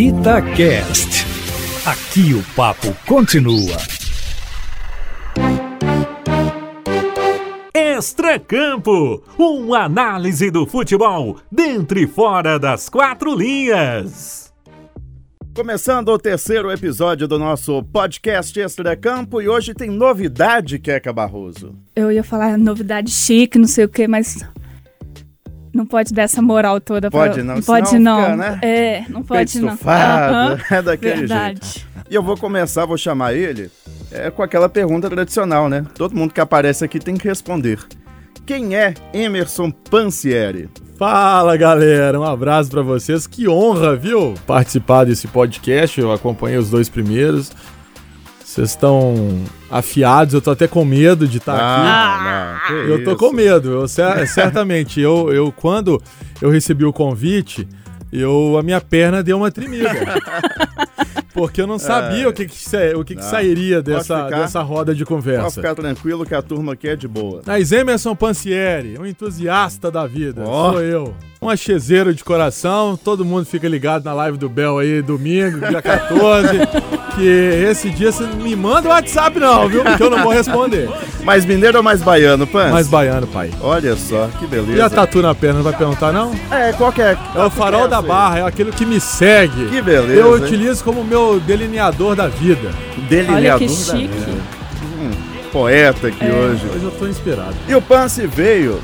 Itacast. Aqui o papo continua. Extracampo, uma análise do futebol dentro e fora das quatro linhas. Começando o terceiro episódio do nosso podcast Extracampo e hoje tem novidade, Queca Barroso. Eu ia falar novidade chique, não sei o que, mas não pode dar essa moral toda. Pode pra... não, não pode não. fica, né? É, não pode Peito não. estufado, Aham, é daquele Verdade. jeito. E eu vou começar, vou chamar ele é, com aquela pergunta tradicional, né? Todo mundo que aparece aqui tem que responder. Quem é Emerson Pansieri? Fala galera, um abraço pra vocês. Que honra, viu? Participar desse podcast. Eu acompanhei os dois primeiros. Vocês estão afiados, eu tô até com medo de estar aqui. Ah, não, que Eu tô isso. com medo, eu, cer- certamente. Eu, eu, quando eu recebi o convite, eu, a minha perna deu uma tremida. Porque eu não sabia o que, que, o que, que Não. sairia dessa, ficar. dessa roda de Pode conversa. ficar tranquilo que a turma aqui é de boa. Mas Emerson Pansieri, um entusiasta da vida, Ó. sou eu. Um achezeiro de coração, todo mundo fica ligado na live do Bel aí, domingo, dia 14. que esse dia você não me manda o WhatsApp não, viu? Porque eu não vou responder. Mais mineiro ou mais baiano, Pans? Mais baiano, pai. Olha só, que beleza. E a tatu na perna, não vai perguntar não? É, qual que é? É o farol da barra, é aquele que me segue. Que beleza, Eu hein? utilizo como meu delineador da vida. Delineador Olha que da chique. vida. Hum, poeta aqui É. hoje. Hoje eu tô inspirado. E o Pance veio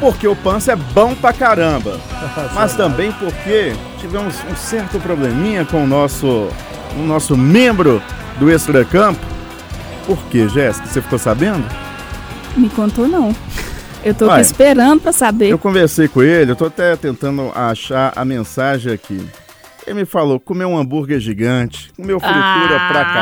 porque o Pance é bom pra caramba. Mas também porque tivemos um certo probleminha com o nosso, o nosso membro do Extracampo. Por quê, Jéssica? Você ficou sabendo? Me contou não. Eu tô esperando pra saber. Eu conversei com ele, eu tô até tentando achar a mensagem aqui. Ele me falou, comeu um hambúrguer gigante, comeu fritura pra Ah.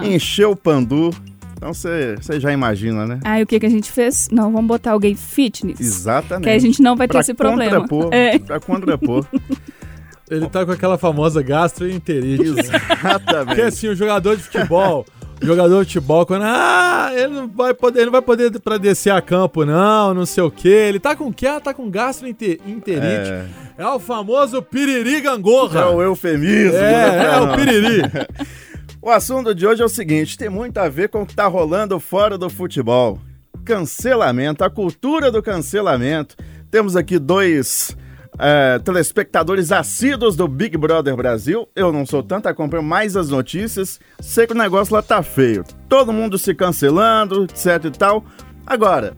caramba, encheu o pandu. Então você já imagina, né? Aí o que que a gente fez? Não, vamos botar alguém fitness. Exatamente. Que a gente não vai ter pra esse problema. contrapor, É. Pra contrapor. Ele tá com aquela famosa gastroenterite. Porque Exatamente. assim, o jogador de futebol, o jogador de futebol, quando. Ah, ele não vai poder, ele não vai poder pra descer a campo, não, não sei o quê. Ele tá com o quê? Ah, tá com gastroenterite. É. É, o famoso piriri gangorra. é o eufemismo. É, né, é o piriri. O assunto de hoje é o seguinte: tem muito a ver com o que tá rolando fora do futebol. Cancelamento, a cultura do cancelamento. Temos aqui dois é, telespectadores assíduos do Big Brother Brasil. Eu não sou tanto, acompanho mais as notícias. Sei que o negócio lá tá feio. Todo mundo se cancelando, etc e tal. Agora,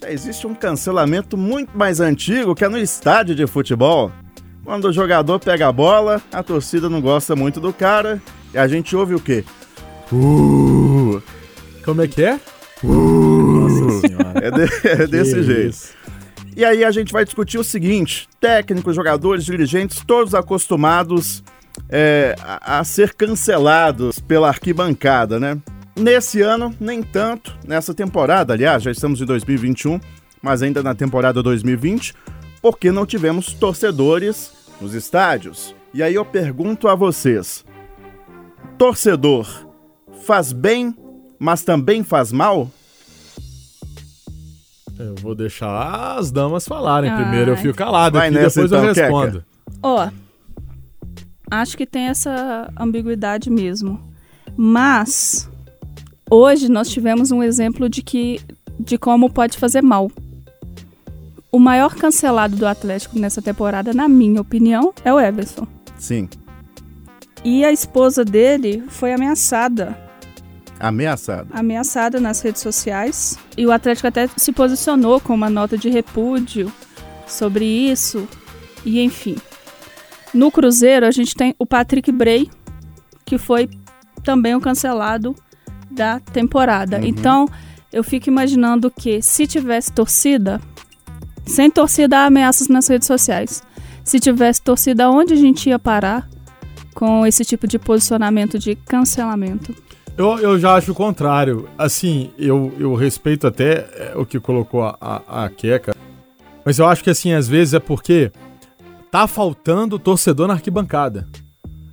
já existe um cancelamento muito mais antigo que é no estádio de futebol. Quando o jogador pega a bola, a torcida não gosta muito do cara a gente ouve o quê? Uh, Como é que é? Nossa senhora. É, de- é desse jeito. isso. E aí a gente vai discutir o seguinte: técnicos, jogadores, dirigentes, todos acostumados é, a, a ser cancelados pela arquibancada, né? Nesse ano, nem tanto. Nessa temporada, aliás, já estamos em 2021, mas ainda na temporada 2020, porque não tivemos torcedores nos estádios. E aí eu pergunto a vocês: torcedor faz bem, mas também faz mal? Eu vou deixar as damas falarem Ai. primeiro. Eu fico calado Vai aqui, nessa depois então, eu respondo. Ó, acho que tem essa ambiguidade mesmo. Mas hoje nós tivemos um exemplo de que de como pode fazer mal. O maior cancelado do Atlético nessa temporada, na minha opinião, é o Everson. Sim. E a esposa dele foi ameaçada, Ameaçado. ameaçada nas redes sociais. E o Atlético até se posicionou com uma nota de repúdio sobre isso. E enfim. No Cruzeiro, a gente tem o Patrick Bray, que foi também o cancelado da temporada. Uhum. Então, eu fico imaginando que se tivesse torcida, sem torcida há ameaças nas redes sociais. Se tivesse torcida, onde a gente ia parar com esse tipo de posicionamento de cancelamento? Eu, eu já acho o contrário. Assim, eu, eu respeito até é, o que colocou a, a, a Queca. Mas eu acho que, assim, às vezes é porque tá faltando torcedor na arquibancada.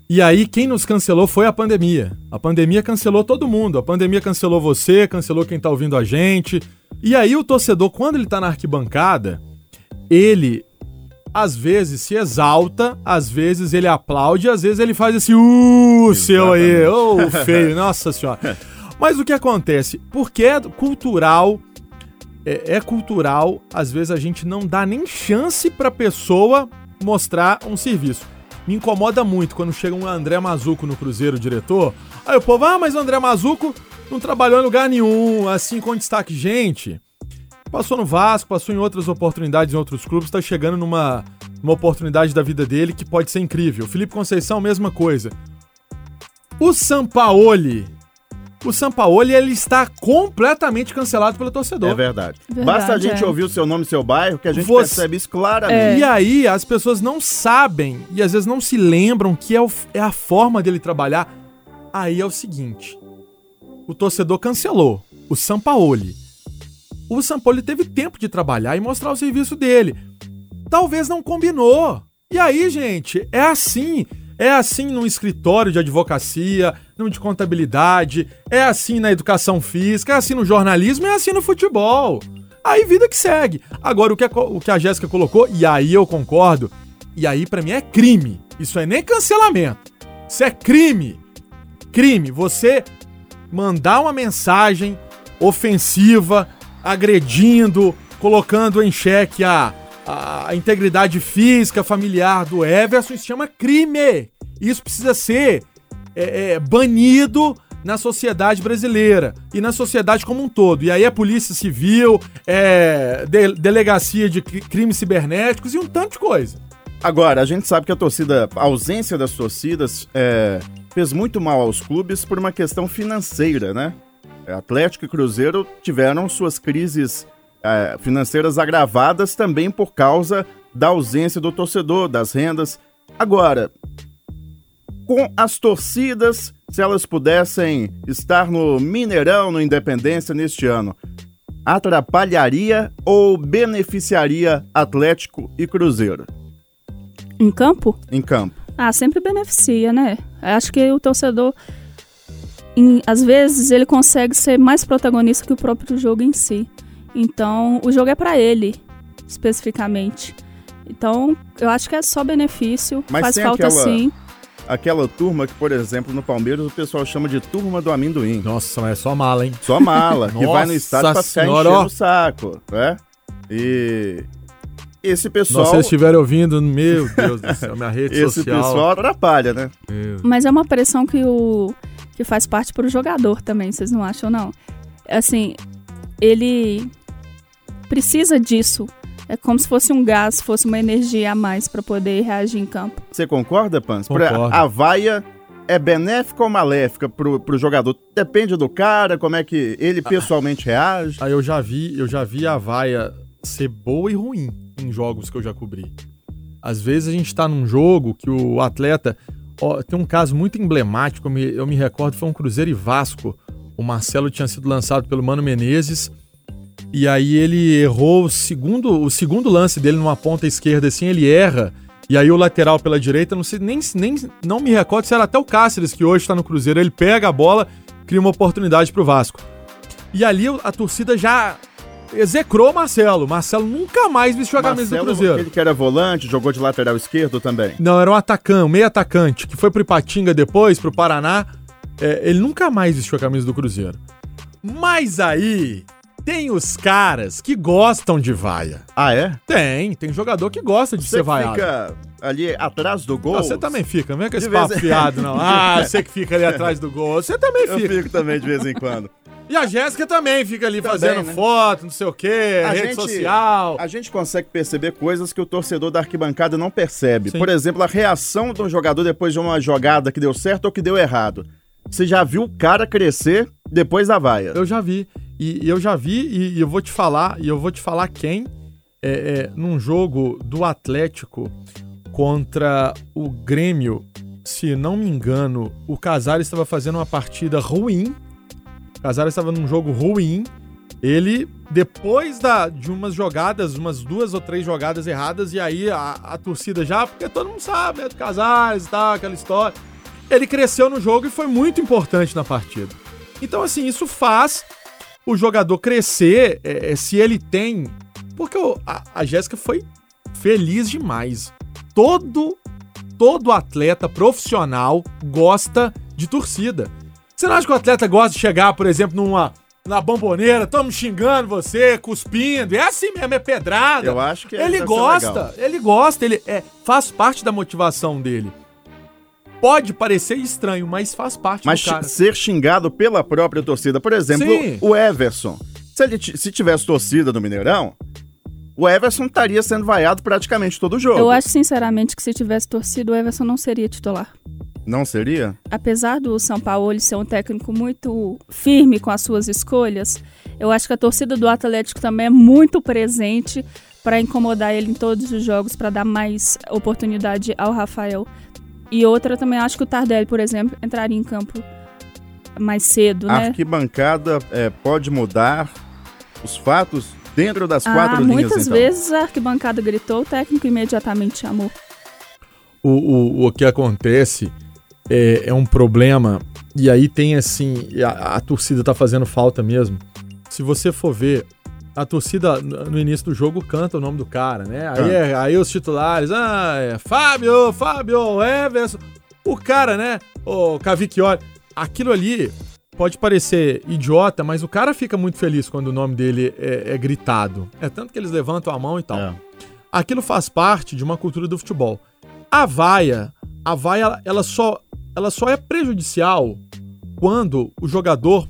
E aí, quem nos cancelou foi a pandemia. A pandemia cancelou todo mundo. A pandemia cancelou você, cancelou quem tá ouvindo a gente. E aí, o torcedor, quando ele tá na arquibancada, ele às vezes se exalta, às vezes ele aplaude, às vezes ele faz esse uh, seu aí, ô oh, feio, nossa senhora. Mas o que acontece? Porque é cultural, é, é, cultural, às vezes a gente não dá nem chance pra pessoa mostrar um serviço. Me incomoda muito quando chega um André Mazuco no Cruzeiro, diretor. Aí o povo, ah, mas o André Mazuco não trabalhou em lugar nenhum, assim com destaque. Gente, Passou no Vasco, passou em outras oportunidades em outros clubes, está chegando numa, numa oportunidade da vida dele que pode ser incrível. Felipe Conceição, mesma coisa. O Sampaoli. O Sampaoli, ele está completamente cancelado pelo torcedor. É verdade. verdade Basta a gente é. ouvir o seu nome e seu bairro que a gente Você... percebe isso claramente. É. E aí, as pessoas não sabem e às vezes não se lembram que é, o, é a forma dele trabalhar. Aí é o seguinte: o torcedor cancelou o Sampaoli o Sampoli teve tempo de trabalhar e mostrar o serviço dele. Talvez não combinou. E aí, gente, é assim. É assim no escritório de advocacia, no de contabilidade, é assim na educação física, é assim no jornalismo, é assim no futebol. Aí vida que segue. Agora, o que a, o que a Jéssica colocou, e aí eu concordo, e aí para mim é crime. Isso é nem cancelamento. Isso é crime. Crime. Você mandar uma mensagem ofensiva, agredindo, colocando em xeque a, a integridade física, familiar do Everson, isso chama crime. Isso precisa ser é, é, banido na sociedade brasileira e na sociedade como um todo. E aí é polícia civil, é de, delegacia de crimes cibernéticos e um tanto de coisa. Agora, a gente sabe que a torcida, a ausência das torcidas é, fez muito mal aos clubes por uma questão financeira, né? É, Atlético e Cruzeiro tiveram suas crises é, financeiras agravadas também por causa da ausência do torcedor, das rendas. Agora, com as torcidas, se elas pudessem estar no Mineirão, no Independência neste ano, atrapalharia ou beneficiaria Atlético e Cruzeiro? Em campo? Em campo. Ah, sempre beneficia, né? Acho que o torcedor em, às vezes ele consegue ser mais protagonista que o próprio jogo em si. Então, o jogo é para ele, especificamente. Então, eu acho que é só benefício, Mas faz falta aquela, sim. Aquela turma que, por exemplo, no Palmeiras o pessoal chama de turma do amendoim. Nossa, mas é só mala, hein? Só mala, que vai no estádio pra ficar senhora, enchendo o saco, né? E esse pessoal. Se vocês estiverem ouvindo, meu Deus do céu, minha rede esse social. Esse pessoal atrapalha, né? Mas é uma pressão que o que faz parte para o jogador também, vocês não acham, não? Assim, ele precisa disso. É como se fosse um gás, fosse uma energia a mais para poder reagir em campo. Você concorda, Pans? Concordo. A vaia é benéfica ou maléfica pro, pro jogador? Depende do cara, como é que ele pessoalmente reage. Aí eu já vi, eu já vi a vaia ser boa e ruim em jogos que eu já cobri. Às vezes a gente tá num jogo que o atleta Tem um caso muito emblemático, eu me, eu me recordo, foi um Cruzeiro e Vasco. O Marcelo tinha sido lançado pelo Mano Menezes. E aí ele errou o segundo, o segundo lance dele numa ponta esquerda, assim, ele erra. E aí o lateral pela direita, não sei, nem, nem não me recordo se era até o Cáceres, que hoje está no Cruzeiro. Ele pega a bola, cria uma oportunidade pro Vasco. E ali a torcida já execrou Marcelo. Marcelo nunca mais vestiu a camisa do Cruzeiro. Ele que era volante, jogou de lateral esquerdo também. Não, era um atacante, um meio atacante, que foi pro Ipatinga depois, pro Paraná. É, ele nunca mais vestiu a camisa do Cruzeiro. Mas aí tem os caras que gostam de vaia. Ah, é? Tem, tem jogador que gosta de você ser vaiado. fica ali atrás do gol? você também fica, não é com esse papo fiado, não. Ah, você que fica ali atrás do gol. Você também fica. Eu fico também de vez em quando. E a Jéssica também fica ali também, fazendo né? foto, não sei o quê, a rede gente, social. A gente consegue perceber coisas que o torcedor da arquibancada não percebe. Sim. Por exemplo, a reação do jogador depois de uma jogada que deu certo ou que deu errado. Você já viu o cara crescer depois da vaia? Eu já vi. E, e eu já vi, e, e, eu vou te falar, e eu vou te falar quem. É, é, num jogo do Atlético contra o Grêmio, se não me engano, o Casares estava fazendo uma partida ruim Casares estava num jogo ruim. Ele, depois da, de umas jogadas, umas duas ou três jogadas erradas, e aí a, a torcida já, porque todo mundo sabe, né, do Casares e tal, aquela história. Ele cresceu no jogo e foi muito importante na partida. Então, assim, isso faz o jogador crescer é, é se ele tem. Porque o, a, a Jéssica foi feliz demais. Todo todo atleta profissional gosta de torcida. Você não acha que o atleta gosta de chegar, por exemplo, numa na bomboneira, estamos xingando você, cuspindo. É assim mesmo, é pedrada. Eu acho que ele deve ser gosta, ele gosta, ele é, faz parte da motivação dele. Pode parecer estranho, mas faz parte Mas do cara. ser xingado pela própria torcida. Por exemplo, Sim. o Everson. Se, ele se tivesse torcida no Mineirão, o Everson estaria sendo vaiado praticamente todo jogo. Eu acho sinceramente que se tivesse torcido, o Everson não seria titular. Não seria? Apesar do São Paulo ser um técnico muito firme com as suas escolhas, eu acho que a torcida do Atlético também é muito presente para incomodar ele em todos os jogos, para dar mais oportunidade ao Rafael. E outra também acho que o Tardelli, por exemplo, entraria em campo mais cedo, A né? arquibancada é, pode mudar os fatos dentro das Ah, quatro linhas, muitas então. vezes a arquibancada gritou, o técnico imediatamente chamou. o, o, o que acontece é, é um problema, e aí tem assim, a, a torcida tá fazendo falta mesmo. Se você for ver, a torcida no início do jogo canta o nome do cara, né? Aí, Canta. é- aí os titulares, ah, é Fábio, Fábio, Everson, o cara, né? O Cavicchioli. Aquilo ali pode parecer idiota, mas o cara fica muito feliz quando o nome dele é, é gritado. É tanto que eles levantam a mão e tal É. aquilo faz parte de uma cultura do futebol. A vaia, a vaia, ela só, ela só é prejudicial quando o jogador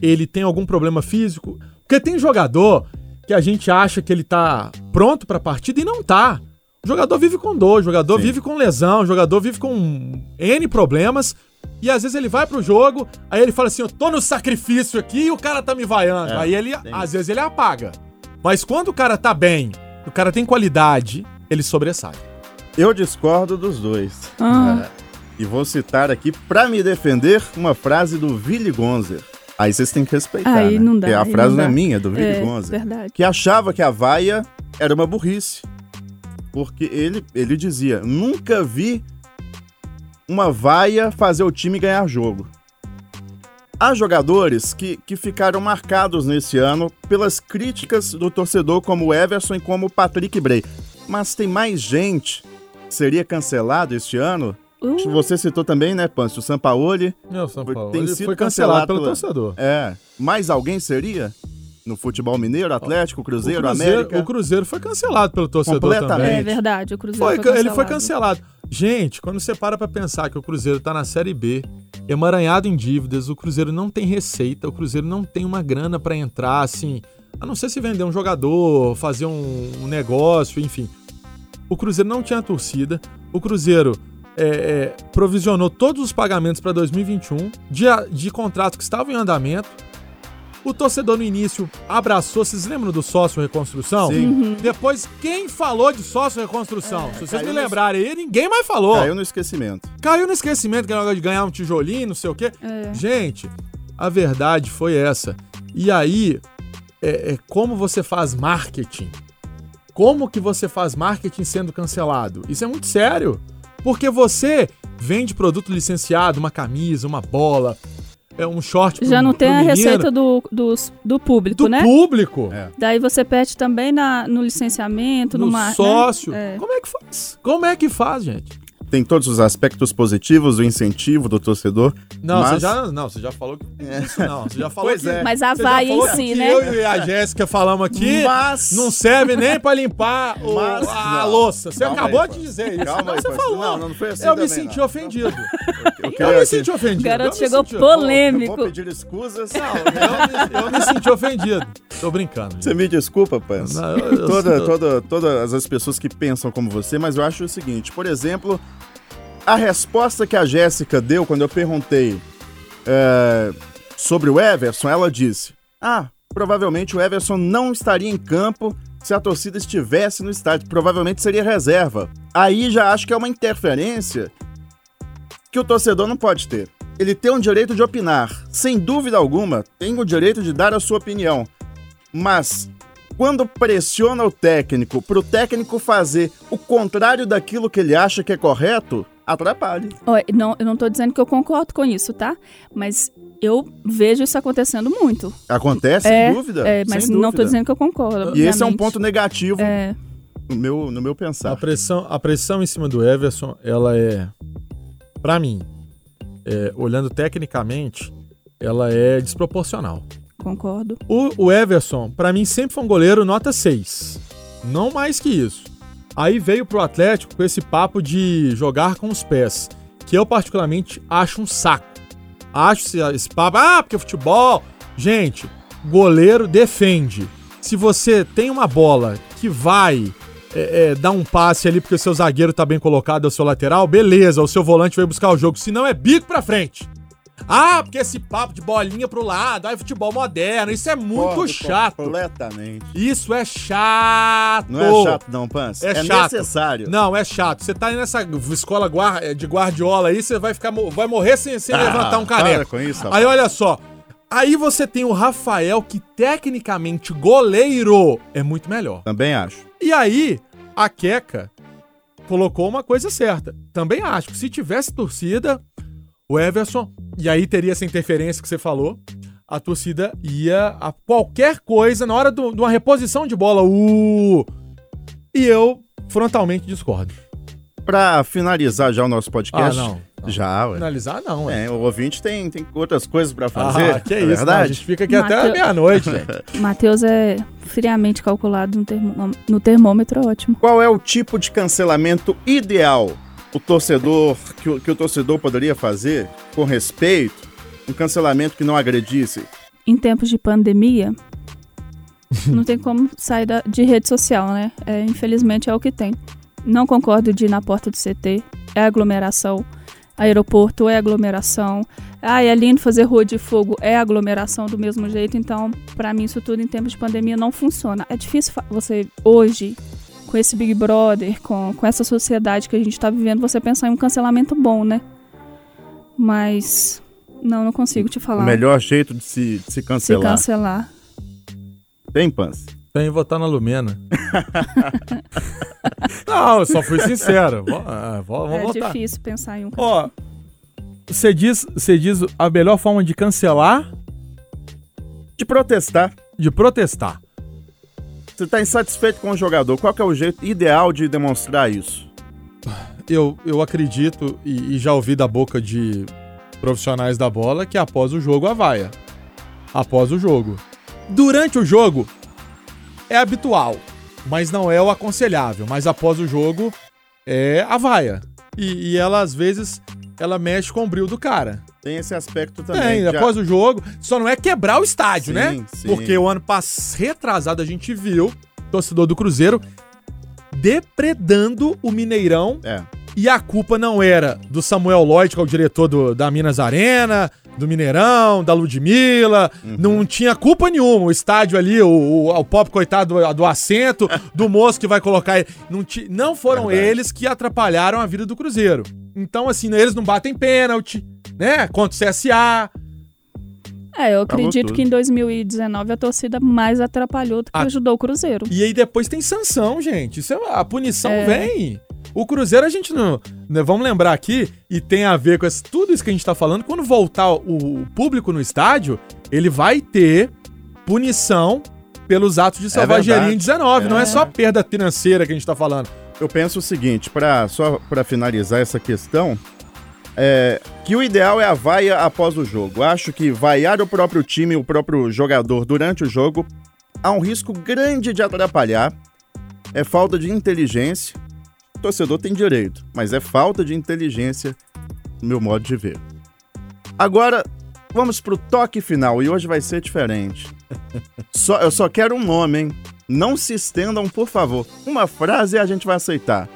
ele tem algum problema físico. Porque tem jogador que a gente acha que ele tá pronto pra partida e não tá. O jogador vive com dor, o jogador Sim. vive com lesão, o jogador vive com N problemas. E às vezes ele vai pro jogo, aí ele fala assim: Eu tô no sacrifício aqui e o cara tá me vaiando. É, aí ele, tem às vezes ele apaga. Mas quando o cara tá bem, o cara tem qualidade, ele sobressai. Eu discordo dos dois. Ah. E vou citar aqui, pra me defender, uma frase do Willy Gonzer. Aí vocês têm que respeitar, Aí né? não dá, Porque a aí frase não não é minha, é do Willy É, Gonzer. verdade. Que achava que a vaia era uma burrice. Porque ele, ele dizia, nunca vi uma vaia fazer o time ganhar jogo. Há jogadores que, que ficaram marcados nesse ano pelas críticas do torcedor como o Everson e como o Patrick Bray. Mas tem mais gente que seria cancelado este ano. Uh, Você citou também, né, Pâncio? O Sampaoli. Meu São Foi- Paulo. tem sido foi cancelado, cancelado pelo torcedor. É. Mais alguém seria? No futebol mineiro, Atlético, Cruzeiro, o, Cruzeiro América? o Cruzeiro foi cancelado pelo torcedor Completamente. também. é verdade, o Cruzeiro Foi- foi, ele foi cancelado. Gente, quando você para pra pensar que o Cruzeiro tá na Série B, emaranhado em dívidas, o Cruzeiro não tem receita, o Cruzeiro não tem uma grana pra entrar, assim, a não ser se vender um jogador, fazer um, um negócio, enfim. O Cruzeiro não tinha torcida, o Cruzeiro é, é, provisionou todos os pagamentos para 2021 de, de contratos que estavam em andamento. O torcedor no início abraçou, vocês lembram do sócio reconstrução? Sim. Uhum. Depois, quem falou de sócio reconstrução? Se vocês caiu me no- lembrarem aí, ninguém mais falou. Caiu Caiu, no esquecimento. no esquecimento que era negócio de ganhar um tijolinho, não sei o quê. É. Gente, a verdade foi essa. E aí, é, é como você faz marketing? Como que você faz marketing sendo cancelado? Isso é muito sério. Porque você vende produto licenciado, uma camisa, uma bola, é um short pro- Já não tem pro a menino, receita do, dos- do público, do né? público. É. Daí você perde também na, no licenciamento, no no mar, né? sócio. É. Como é que faz? Como é que faz, gente? Tem todos os aspectos positivos, o incentivo do torcedor. Não, mas- você já, não, você já falou que isso não, você já falou Pois que é. Mas a vaia falou em si, né? Eu e a Jéssica falamos aqui, Mas. não serve nem pra limpar o- Mas- a não. louça. Você Calma acabou aí, de dizer isso. Calma não, aí, você falou. Não, não foi assim eu me também, senti não. ofendido. Eu, Eu queria me aqui- senti ofendido. Garoto eu me chegou senti- eu polêmico. vou pedir excusas. Não, eu, me- eu me senti ofendido. Tô brincando. Você me desculpa, Pans. Não, eu- eu- Toda, eu- toda, todas as pessoas que pensam como você, mas eu acho o seguinte, por exemplo, a resposta que a Jéssica deu quando eu perguntei é, sobre o Everson, ela disse: Ah, provavelmente o Everson não estaria em campo se a torcida estivesse no estádio. Provavelmente seria reserva. Aí já acho que é uma interferência que o torcedor não pode ter. Ele tem o direito de opinar, sem dúvida alguma, tem o direito de dar a sua opinião. Mas quando pressiona o técnico para o técnico fazer o contrário daquilo que ele acha que é correto, atrapalha. Ó, não, eu não tô dizendo que eu concordo com isso, tá? Mas eu vejo isso acontecendo muito. Acontece, é, sem dúvida. É, mas sem não tô dúvida. dizendo que eu concordo. E esse é um ponto negativo, É, no meu, no meu A pensar. pressão, a pressão em cima do Everson, ela é, Pra mim, é, olhando tecnicamente, ela é desproporcional. Concordo. O, o Everson, pra mim, sempre foi um goleiro nota 6. Não mais que isso. Aí veio pro Atlético com esse papo de jogar com os pés, que eu particularmente acho um saco. Acho esse, papo, ah, porque futebol. Gente, goleiro defende. Se você tem uma bola que vai é, é, dar um passe ali porque o seu zagueiro tá bem colocado, é o seu lateral, beleza, o seu volante vai buscar o jogo. Se não, é bico pra frente. Ah, porque esse papo de bolinha pro lado, aí futebol moderno, isso é muito chato. Completamente. Isso é chato. Não é chato, não, Pans. É É, chato. necessário. Não, é chato. Você tá aí nessa escola de Guardiola aí, você vai ficar vai morrer sem, sem Ah, levantar um caneco. com isso, Aí rapaz. olha só. Aí você tem o Rafael, que tecnicamente goleiro é muito melhor. Também acho. E aí, a Queca colocou uma coisa certa. Também acho que se tivesse torcida, o Everson, e aí teria essa interferência que você falou, a torcida ia a qualquer coisa na hora do- de uma reposição de bola. Uh! E eu frontalmente discordo. Pra finalizar já o nosso podcast. Ah, não, não. Já, ué. Finalizar, não, é. É, o ouvinte tem, tem outras coisas pra fazer. Ah, que é é isso, não, a verdade? gente fica aqui até Mateu- meia-noite, velho. Matheus é friamente calculado no, termo- no termômetro, ótimo. Qual é o tipo de cancelamento ideal o torcedor que o, que o torcedor poderia fazer com respeito? Um cancelamento que não agredisse? Em tempos de pandemia, não tem como sair da- de rede social, né? É, infelizmente é o que tem. Não concordo de ir na porta do CT, é aglomeração. Aeroporto é aglomeração. Ah, é lindo fazer rua de fogo, é aglomeração do mesmo jeito. Então, pra mim, isso tudo em tempos de pandemia não funciona. É difícil você, hoje, com esse Big Brother, com, com essa sociedade que a gente tá vivendo, você pensar em um cancelamento bom, né? Mas, não, não consigo te falar. O melhor jeito de se, de se Se cancelar. cancelar. Tem, Pans? Tem votar na Lumena. não, eu só fui sincero. Vou, ah, vou, vou é votar. difícil pensar em um. Ó, você diz, você diz a melhor forma de cancelar, De protestar. de protestar. Você tá insatisfeito com o jogador. Qual é o jeito ideal de demonstrar isso? Eu, eu acredito e, e já ouvi da boca de profissionais da bola que após o jogo a vaia. Após o jogo. Durante o jogo é habitual, mas não é o aconselhável. Mas após o jogo é a vaia. E, e ela às vezes ela mexe com o brilho do cara. Tem esse aspecto também. Tem, Já- após o jogo. Só não é quebrar o estádio, Sim, né? sim. Porque o ano passado, retrasado, a gente viu torcedor do Cruzeiro depredando o Mineirão. É. E a culpa não era do Samuel Lloyd, que é o diretor do- da Minas Arena, do Mineirão, da Ludmilla. Uhum. Não tinha culpa nenhuma. O estádio ali, o, o, o pobre coitado do, do assento, do moço que vai colocar ele. Não, ti- não foram Verdade. eles que atrapalharam a vida do Cruzeiro. Então, assim, eles não batem pênalti, né? Contra o CSA. É, eu acredito que em 2019 a torcida mais atrapalhou do que Ah. ajudou o Cruzeiro. E aí depois tem sanção, gente. Isso é, a punição É. vem. O Cruzeiro a gente não. né, vamos lembrar aqui, e tem a ver com esse- tudo isso que a gente tá falando. Quando voltar o, o público no estádio, ele vai ter punição pelos atos de selvageria em verdade. 19. Não é É. só perda financeira que a gente tá falando. Eu penso o seguinte, pra, só para finalizar essa questão, é, que o ideal é a vaia após o jogo. Acho que vaiar o próprio time, o próprio jogador durante o jogo, há um risco grande de atrapalhar. É falta de inteligência. Torcedor tem direito, mas é falta de inteligência, no meu modo de ver. Agora, vamos pro toque final, e hoje vai ser diferente. Só, eu só quero um nome, hein? Não se estendam, por favor. Uma frase e a gente vai aceitar.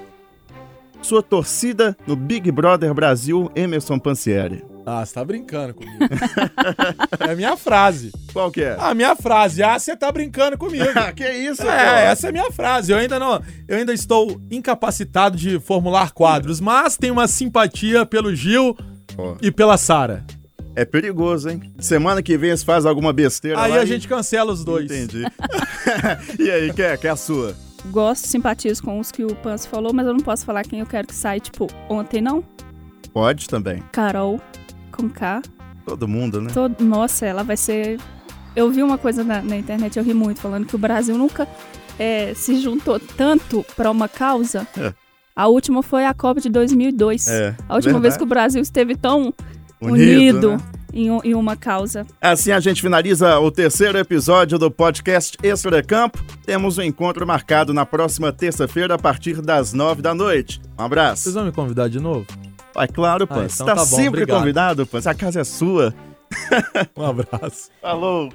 Sua torcida no Big Brother Brasil, Emerson Pansieri. Ah, você tá brincando comigo. é a minha frase. Qual que é? A minha frase. Ah, você tá brincando comigo. que isso, É, pô? essa é a minha frase. Eu ainda não, eu ainda estou incapacitado de formular quadros, mas tenho uma simpatia pelo Gil Ó, e pela Sara. É perigoso, hein? Semana que vem você faz alguma besteira Aí lá a e- gente cancela os dois. Entendi. e aí, quer, quer a sua? Gosto, simpatizo com os que o Pans falou, mas eu não posso falar quem eu quero que saia, tipo, ontem não. Pode também. Carol, com K. Todo mundo, né? Todo... Nossa, ela vai ser. Eu vi uma coisa na, na internet, eu ri muito, falando que o Brasil nunca é, se juntou tanto para uma causa. É. A última foi a Copa de 2002. É, a última verdade. vez que o Brasil esteve tão Unido, unido, né? em, em uma causa. Assim a gente finaliza o terceiro episódio do podcast Extra Campo. Temos um encontro marcado na próxima terça-feira a partir das nove da noite. Um abraço. Vocês vão me convidar de novo? É claro, Ah, Pans. então tá, tá bom, sempre obrigado. convidado, Pans. A casa é sua. Um abraço. Falou.